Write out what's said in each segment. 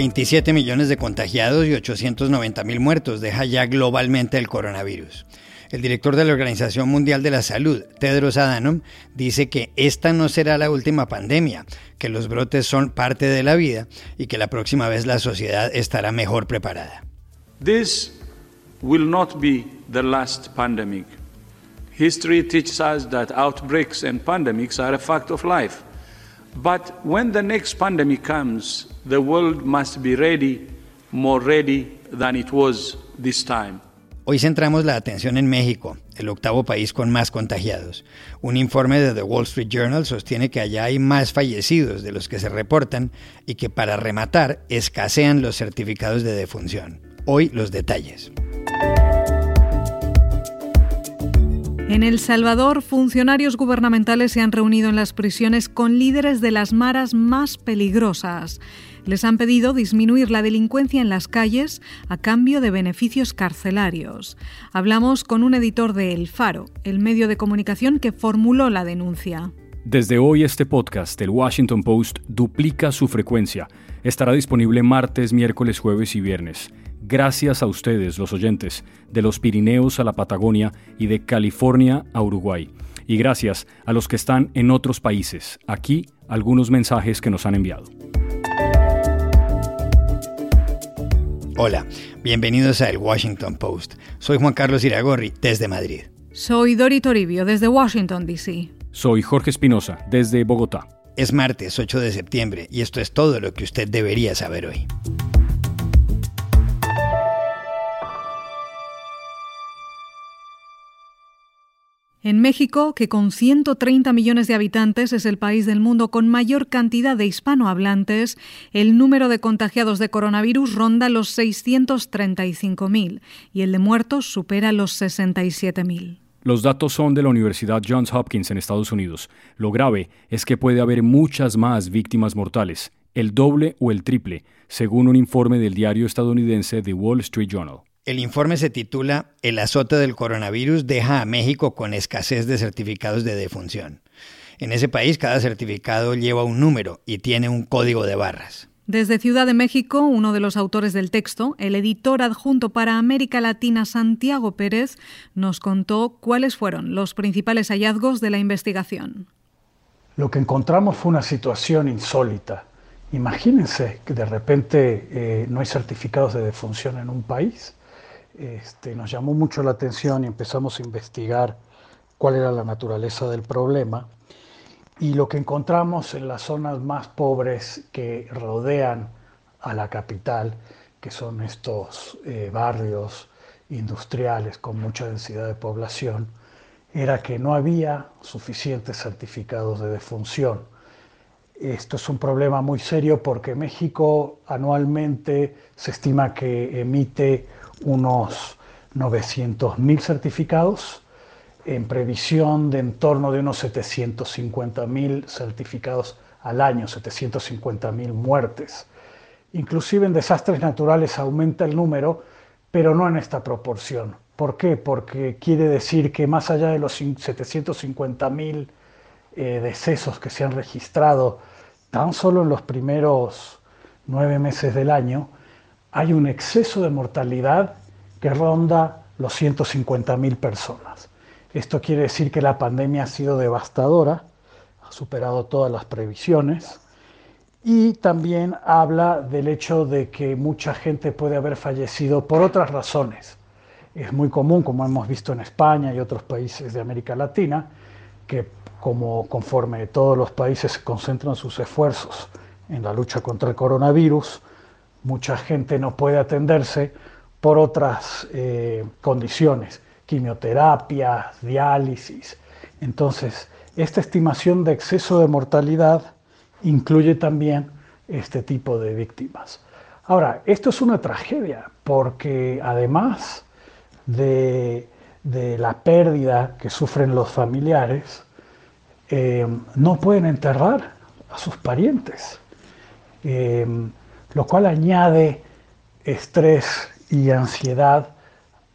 27 millones de contagiados y 890 mil muertos deja ya globalmente el coronavirus. El director de la Organización Mundial de la Salud, Tedros Adhanom, dice que esta no será la última pandemia, que los brotes son parte de la vida y que la próxima vez la sociedad estará mejor preparada. This will not be the last pandemic. History teaches us that outbreaks and pandemics are a fact of life. But when the next pandemic comes, the world must be ready, more ready than it was this time. Hoy centramos la atención en México, el octavo país con más contagiados. Un informe de The Wall Street Journal sostiene que allá hay más fallecidos de los que se reportan y que para rematar escasean los certificados de defunción. Hoy los detalles. En El Salvador, funcionarios gubernamentales se han reunido en las prisiones con líderes de las maras más peligrosas. Les han pedido disminuir la delincuencia en las calles a cambio de beneficios carcelarios. Hablamos con un editor de El Faro, el medio de comunicación que formuló la denuncia. Desde hoy este podcast del Washington Post duplica su frecuencia. Estará disponible martes, miércoles, jueves y viernes. Gracias a ustedes, los oyentes, de los Pirineos a la Patagonia y de California a Uruguay. Y gracias a los que están en otros países. Aquí algunos mensajes que nos han enviado. Hola, bienvenidos a El Washington Post. Soy Juan Carlos Iragorri, desde Madrid. Soy Dori Toribio, desde Washington, D.C. Soy Jorge Espinosa, desde Bogotá. Es martes 8 de septiembre y esto es todo lo que usted debería saber hoy. En México, que con 130 millones de habitantes es el país del mundo con mayor cantidad de hispanohablantes, el número de contagiados de coronavirus ronda los 635.000 y el de muertos supera los 67.000. Los datos son de la Universidad Johns Hopkins en Estados Unidos. Lo grave es que puede haber muchas más víctimas mortales, el doble o el triple, según un informe del diario estadounidense The Wall Street Journal. El informe se titula El azote del coronavirus deja a México con escasez de certificados de defunción. En ese país cada certificado lleva un número y tiene un código de barras. Desde Ciudad de México, uno de los autores del texto, el editor adjunto para América Latina Santiago Pérez, nos contó cuáles fueron los principales hallazgos de la investigación. Lo que encontramos fue una situación insólita. Imagínense que de repente eh, no hay certificados de defunción en un país este, nos llamó mucho la atención y empezamos a investigar cuál era la naturaleza del problema. Y lo que encontramos en las zonas más pobres que rodean a la capital, que son estos eh, barrios industriales con mucha densidad de población, era que no había suficientes certificados de defunción. Esto es un problema muy serio porque México anualmente se estima que emite unos 900.000 certificados, en previsión de en torno de unos 750.000 certificados al año, 750.000 muertes. Inclusive en desastres naturales aumenta el número, pero no en esta proporción. ¿Por qué? Porque quiere decir que más allá de los 750.000 eh, decesos que se han registrado tan solo en los primeros nueve meses del año, hay un exceso de mortalidad que ronda los 150.000 personas. Esto quiere decir que la pandemia ha sido devastadora, ha superado todas las previsiones y también habla del hecho de que mucha gente puede haber fallecido por otras razones. Es muy común, como hemos visto en España y otros países de América Latina, que como conforme todos los países concentran sus esfuerzos en la lucha contra el coronavirus, mucha gente no puede atenderse por otras eh, condiciones, quimioterapia, diálisis. Entonces, esta estimación de exceso de mortalidad incluye también este tipo de víctimas. Ahora, esto es una tragedia porque además de, la pérdida que sufren los familiares, eh, no pueden enterrar a sus parientes. Eh, lo cual añade estrés y ansiedad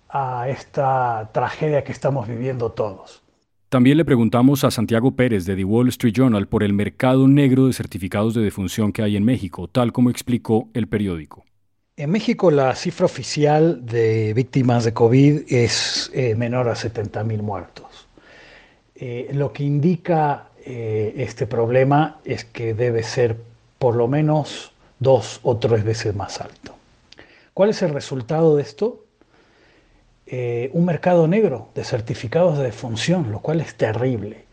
a esta tragedia que estamos viviendo todos. También le preguntamos a Santiago Pérez de The Wall Street Journal por el mercado negro de certificados de defunción que hay en México, tal como explicó el periódico. En México la cifra oficial de víctimas de COVID es eh, menor a 70.000 muertos. Eh, lo que indica eh, este problema es que debe ser por lo menos dos o tres veces más alto. ¿Cuál es el resultado de esto? un mercado negro de certificados de defunción, lo cual es terrible,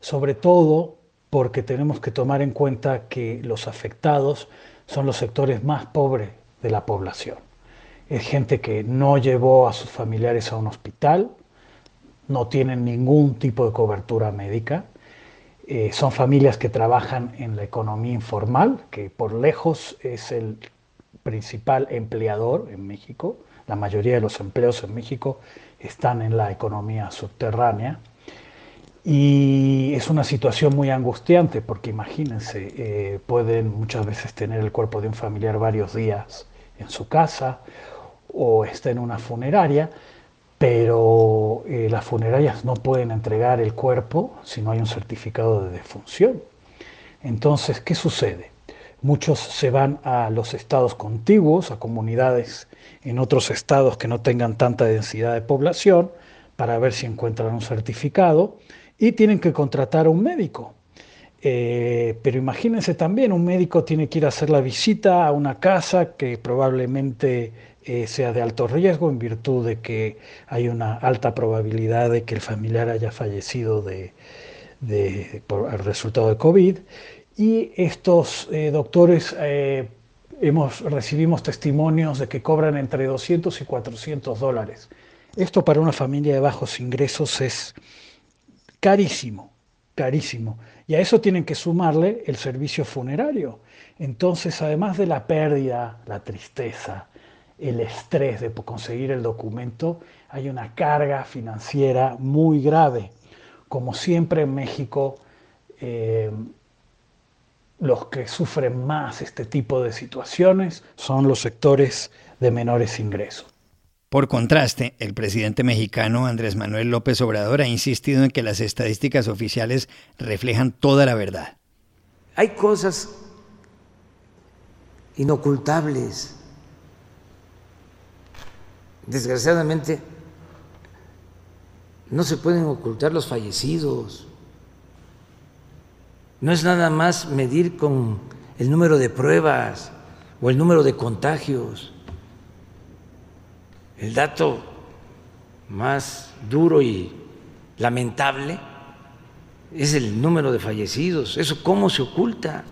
sobre todo porque tenemos que tomar en cuenta que los afectados son los sectores más pobres de la población. Es gente que no llevó a sus familiares a un hospital, no tienen ningún tipo de cobertura médica, eh, son familias que trabajan en la economía informal, que por lejos es el principal empleador en México. La mayoría de los empleos en México están en la economía subterránea. Y es una situación muy angustiante porque imagínense, eh, pueden muchas veces tener el cuerpo de un familiar varios días en su casa o está en una funeraria, pero las funerarias no pueden entregar el cuerpo si no hay un certificado de defunción. Entonces, ¿qué sucede? Muchos se van a los estados contiguos, a comunidades en otros estados que no tengan tanta densidad de población, para ver si encuentran un certificado y tienen que contratar a un médico. Eh, pero imagínense también, un médico tiene que ir a hacer la visita a una casa que probablemente eh, sea de alto riesgo en virtud de que hay una alta probabilidad de que el familiar haya fallecido de, por el resultado de COVID. Y estos eh, doctores hemos, recibimos testimonios de que cobran entre 200 y 400 dólares. Esto para una familia de bajos ingresos es carísimo, carísimo. Y a eso tienen que sumarle el servicio funerario. Entonces, además de la pérdida, la tristeza, el estrés de conseguir el documento, hay una carga financiera muy grave. Como siempre en México, eh, los que sufren más este tipo de situaciones son los sectores de menores ingresos. Por contraste, el presidente mexicano Andrés Manuel López Obrador ha insistido en que las estadísticas oficiales reflejan toda la verdad. Hay cosas inocultables. Desgraciadamente, no se pueden ocultar los fallecidos. No es nada más medir con el número de pruebas o el número de contagios. El dato más duro y lamentable es el número de fallecidos. ¿Eso cómo se oculta?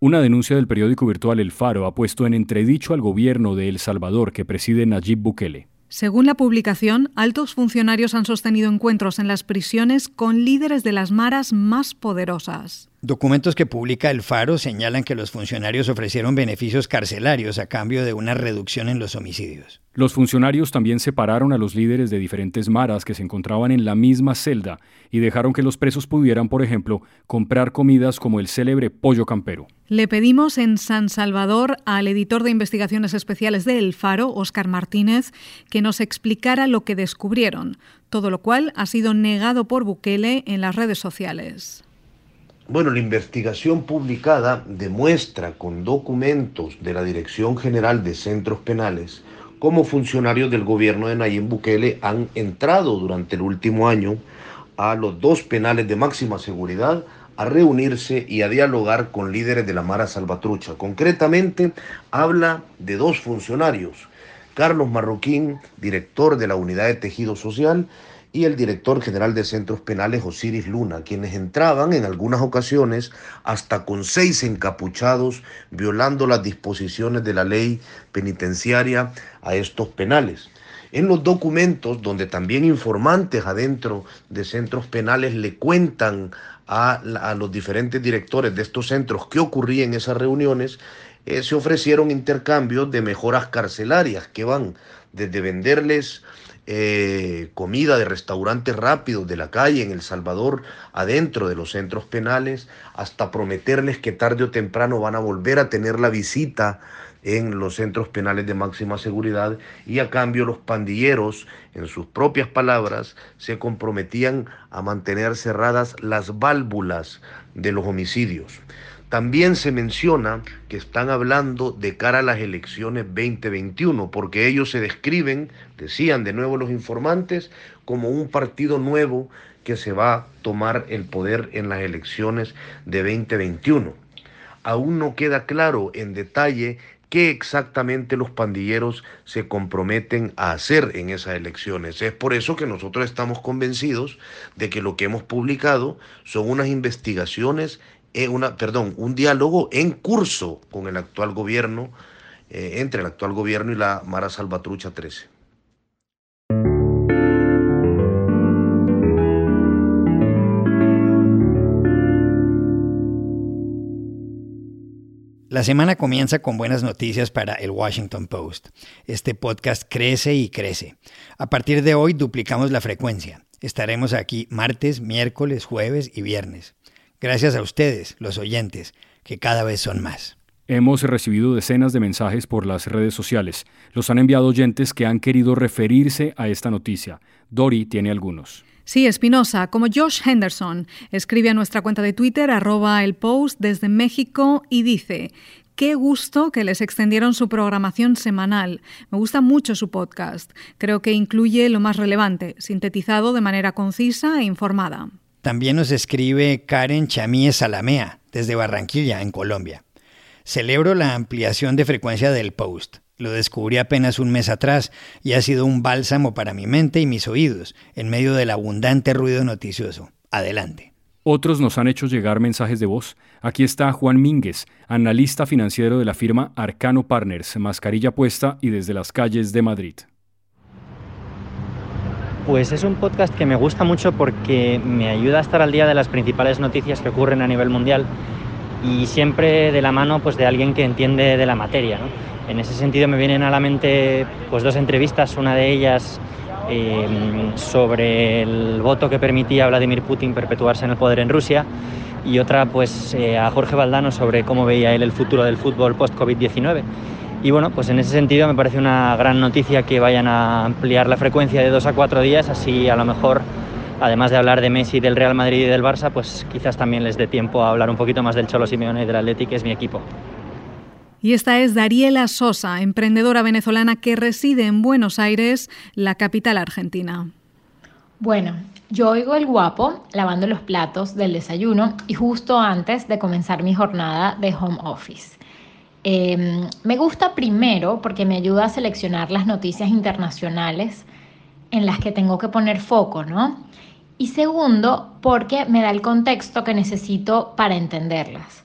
Una denuncia del periódico virtual El Faro ha puesto en entredicho al gobierno de El Salvador que preside Nayib Bukele. Según la publicación, altos funcionarios han sostenido encuentros en las prisiones con líderes de las maras más poderosas. Documentos que publica El Faro señalan que los funcionarios ofrecieron beneficios carcelarios a cambio de una reducción en los homicidios. Los funcionarios también separaron a los líderes de diferentes maras que se encontraban en la misma celda y dejaron que los presos pudieran, por ejemplo, comprar comidas como el célebre pollo campero. Le pedimos en San Salvador al editor de investigaciones especiales de El Faro, Óscar Martínez, que nos explicara lo que descubrieron, todo lo cual ha sido negado por Bukele en las redes sociales. Bueno, la investigación publicada demuestra con documentos de la Dirección General de Centros Penales cómo funcionarios del gobierno de Nayib Bukele han entrado durante el último año a los dos penales de máxima seguridad a reunirse y a dialogar con líderes de la Mara Salvatrucha. Concretamente, habla de dos funcionarios, Carlos Marroquín, director de la Unidad de Tejido Social, y el director general de centros penales Osiris Luna, quienes entraban en algunas ocasiones hasta con seis encapuchados, violando las disposiciones de la ley penitenciaria a estos penales. En los documentos, donde también informantes adentro de centros penales le cuentan a, los diferentes directores de estos centros qué ocurría en esas reuniones, eh, se ofrecieron intercambios de mejoras carcelarias que van desde venderles eh, comida de restaurantes rápidos de la calle en El Salvador, adentro de los centros penales, hasta prometerles que tarde o temprano van a volver a tener la visita en los centros penales de máxima seguridad y a cambio los pandilleros, en sus propias palabras, se comprometían a mantener cerradas las válvulas de los homicidios. También se menciona que están hablando de cara a las elecciones 2021, porque ellos se describen, decían de nuevo los informantes, como un partido nuevo que se va a tomar el poder en las elecciones de 2021. Aún no queda claro en detalle qué exactamente los pandilleros se comprometen a hacer en esas elecciones. Es por eso que nosotros estamos convencidos de que lo que hemos publicado son unas investigaciones una, perdón, un diálogo en curso con el actual gobierno, eh, entre el actual gobierno y la Mara Salvatrucha 13. La semana comienza con buenas noticias para el Washington Post. Este podcast crece y crece. A partir de hoy duplicamos la frecuencia. Estaremos aquí martes, miércoles, jueves y viernes. Gracias a ustedes, los oyentes, que cada vez son más. Hemos recibido decenas de mensajes por las redes sociales. Los han enviado oyentes que han querido referirse a esta noticia. Dori tiene algunos. Sí, Espinosa, como Josh Henderson, escribe a nuestra cuenta de Twitter, arroba el post desde México y dice, Qué gusto que les extendieron su programación semanal. Me gusta mucho su podcast. Creo que incluye lo más relevante, sintetizado de manera concisa e informada. También nos escribe Karen Chamíe Salamea, desde Barranquilla, en Colombia. Celebro la ampliación de frecuencia del post. Lo descubrí apenas un mes atrás y ha sido un bálsamo para mi mente y mis oídos en medio del abundante ruido noticioso. Adelante. Otros nos han hecho llegar mensajes de voz. Aquí está Juan Mínguez, analista financiero de la firma Arcano Partners, mascarilla puesta y desde las calles de Madrid. Pues es un podcast que me gusta mucho porque me ayuda a estar al día de las principales noticias que ocurren a nivel mundial y siempre de la mano pues, de alguien que entiende de la materia. En ese sentido me vienen a la mente pues, dos entrevistas, una de ellas em, sobre el voto que permitía a Vladimir Putin perpetuarse en el poder en Rusia y otra pues, eh, a Jorge Valdano sobre cómo veía él el futuro del fútbol post-COVID-19. Y bueno, pues en ese sentido me parece una gran noticia que vayan a ampliar la frecuencia de dos a cuatro días, así a lo mejor, además de hablar de Messi, del Real Madrid y del Barça, pues quizás también les dé tiempo a hablar un poquito más del Cholo Simeone y del Atleti, que es mi equipo. Y esta es Dariela Sosa, emprendedora venezolana que reside en Buenos Aires, la capital argentina. Bueno, yo oigo el guapo lavando los platos del desayuno y justo antes de comenzar mi jornada de home office. Em, me gusta primero porque me ayuda a seleccionar las noticias internacionales en las que tengo que poner foco, ¿no? Y segundo, porque me da el contexto que necesito para entenderlas.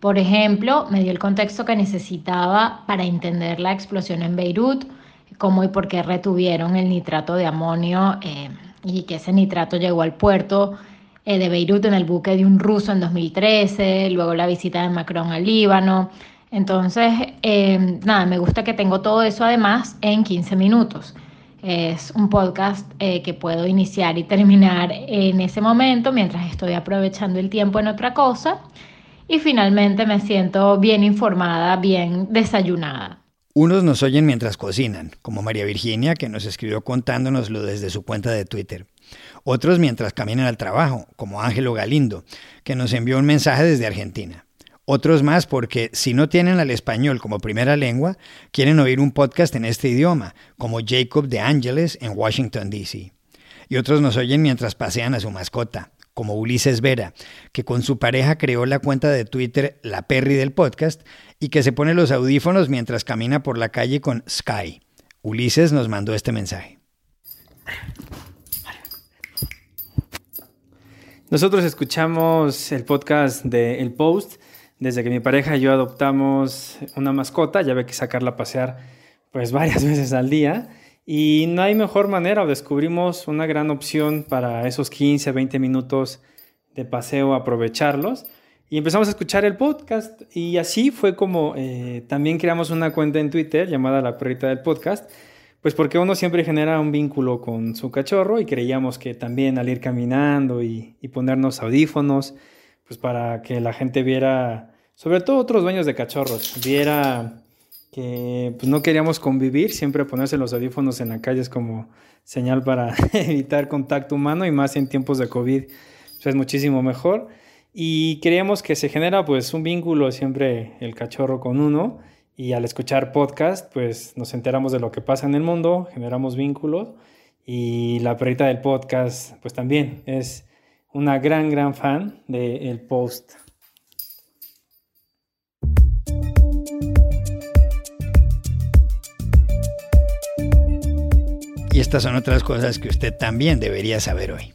Por ejemplo, me dio el contexto que necesitaba para entender la explosión en Beirut, cómo y por qué retuvieron el nitrato de amonio eh, y que ese nitrato llegó al puerto eh, de Beirut en el buque de un ruso en 2013, luego la visita de Macron al Líbano, entonces, em, nada, me gusta que tengo todo eso además en 15 minutos. Es un podcast eh, que puedo iniciar y terminar en ese momento mientras estoy aprovechando el tiempo en otra cosa. Y finalmente me siento bien informada, bien desayunada. Unos nos oyen mientras cocinan, como María Virginia, que nos escribió contándonoslo desde su cuenta de Twitter. Otros mientras caminan al trabajo, como Ángelo Galindo, que nos envió un mensaje desde Argentina. Otros más porque si no tienen al español como primera lengua, quieren oír un podcast en este idioma, como Jacob de Ángeles en Washington, D.C. Y otros nos oyen mientras pasean a su mascota, como Ulises Vera, que con su pareja creó la cuenta de Twitter La Perry del podcast y que se pone los audífonos mientras camina por la calle con Sky. Ulises nos mandó este mensaje. Nosotros escuchamos el podcast de El Post desde que mi pareja y yo adoptamos una mascota, ya ve que sacarla a pasear pues varias veces al día. Y no hay mejor manera o descubrimos una gran opción para esos 15, 20 minutos de paseo, aprovecharlos. Y empezamos a escuchar el podcast. Y así fue como eh, también creamos una cuenta en Twitter llamada La Perrita del Podcast pues porque uno siempre genera un vínculo con su cachorro y creíamos que también al ir caminando y, ponernos audífonos, pues para que la gente viera, sobre todo otros dueños de cachorros, viera que pues no queríamos convivir, siempre ponerse los audífonos en la calle es como señal para evitar contacto humano y más en tiempos de COVID, pues es muchísimo mejor. Y creíamos que se genera pues un vínculo siempre el cachorro con uno y al escuchar podcast pues nos enteramos de lo que pasa en el mundo, generamos vínculos y la perrita del podcast pues también es una gran gran fan del post. Y estas son otras cosas que usted también debería saber hoy.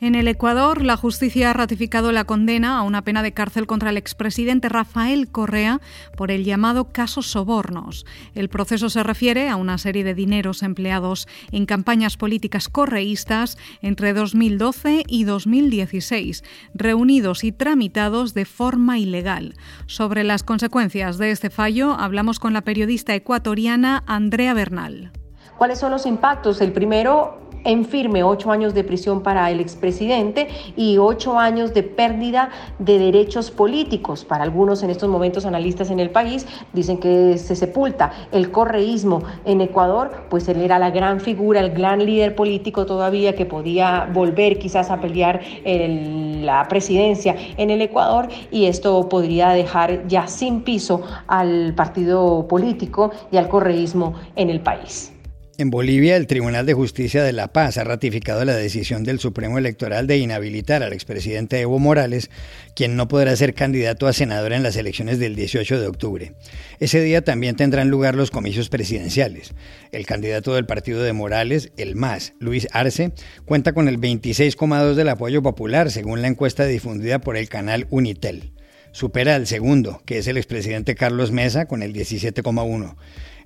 En el Ecuador, la justicia ha ratificado la condena a una pena de cárcel contra el expresidente Rafael Correa por el llamado caso Sobornos. El proceso se refiere a una serie de dineros empleados en campañas políticas correístas entre 2012 y 2016, reunidos y tramitados de forma ilegal. Sobre las consecuencias de este fallo, hablamos con la periodista ecuatoriana Andrea Bernal. ¿Cuáles son los impactos? El primero, en firme ocho años de prisión para el expresidente y ocho años de pérdida de derechos políticos. Para algunos en estos momentos analistas en el país dicen que se sepulta el correísmo en Ecuador, pues él era la gran figura, el gran líder político todavía que podía volver quizás a pelear la presidencia en el Ecuador y esto podría dejar ya sin piso al partido político y al correísmo en el país. En Bolivia, el Tribunal de Justicia de La Paz ha ratificado la decisión del Supremo Electoral de inhabilitar al expresidente Evo Morales, quien no podrá ser candidato a senador en las elecciones del 18 de octubre. Ese día también tendrán lugar los comicios presidenciales. El candidato del partido de Morales, el MAS, Luis Arce, cuenta con el 26,2 del apoyo popular, según la encuesta difundida por el canal Unitel. Supera al segundo, que es el expresidente Carlos Mesa, con el 17,1.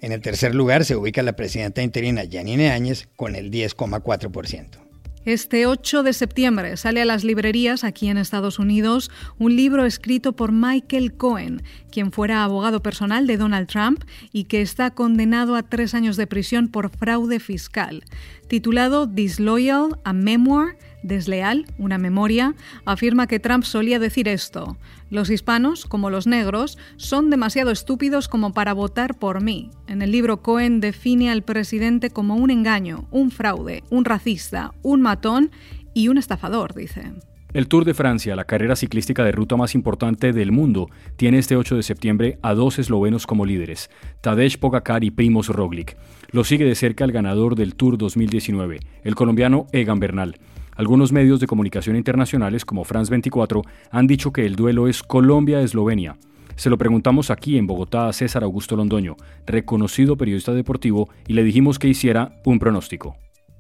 En el tercer lugar se ubica la presidenta interina Yanine Áñez con el 10,4%. Este 8 de septiembre sale a las librerías aquí en Estados Unidos un libro escrito por Michael Cohen, quien fuera abogado personal de Donald Trump y que está condenado a tres años de prisión por fraude fiscal. Titulado Disloyal, a Memoir, Desleal, una memoria, afirma que Trump solía decir esto. Los hispanos, como los negros, son demasiado estúpidos como para votar por mí. En el libro Cohen define al presidente como un engaño, un fraude, un racista, un matón y un estafador, dice. El Tour de Francia, la carrera ciclística de ruta más importante del mundo, tiene este 8 de septiembre a dos eslovenos como líderes, Tadej Pogacar y Primoz Roglic. Lo sigue de cerca el ganador del Tour 2019, el colombiano Egan Bernal. Algunos medios de comunicación internacionales como France 24 han dicho que el duelo es Colombia-Eslovenia. Se lo preguntamos aquí en Bogotá a César Augusto Londoño, reconocido periodista deportivo, y le dijimos que hiciera un pronóstico.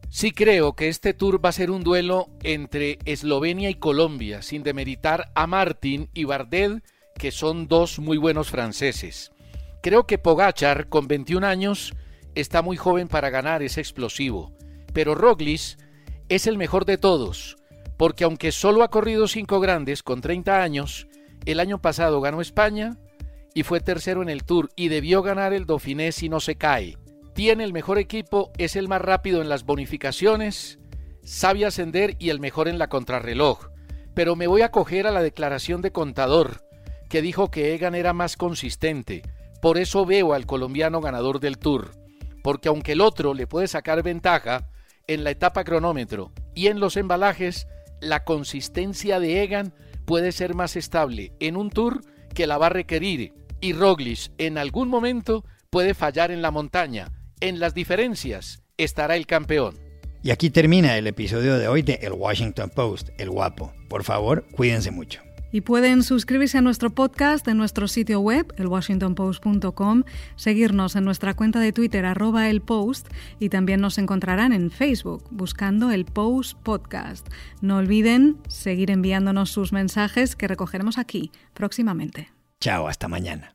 Sí creo que este tour va a ser un duelo entre Eslovenia y Colombia, sin demeritar a Martin y Bardet, que son dos muy buenos franceses. Creo que Pogachar, con 21 años, está muy joven para ganar, es explosivo. Pero Roglic es el mejor de todos, porque aunque solo ha corrido cinco grandes con 30 años, el año pasado ganó España y fue tercero en el Tour y debió ganar el Dauphiné si no se cae. Tiene el mejor equipo, es el más rápido en las bonificaciones, sabe ascender y el mejor en la contrarreloj. Pero me voy a coger a la declaración de contador, que dijo que Egan era más consistente. Por eso veo al colombiano ganador del Tour. Porque aunque el otro le puede sacar ventaja, en la etapa cronómetro y en los embalajes, la consistencia de Egan puede ser más estable en un tour que la va a requerir y Roglic en algún momento puede fallar en la montaña. En las diferencias estará el campeón. Y aquí termina el episodio de hoy de El Washington Post, El Guapo. Por favor, cuídense mucho. Y pueden suscribirse a nuestro podcast en nuestro sitio web, elwashingtonpost.com, seguirnos en nuestra cuenta de Twitter, arroba el post, y también nos encontrarán en Facebook, buscando el Post Podcast. No olviden seguir enviándonos sus mensajes que recogeremos aquí próximamente. Chao, hasta mañana.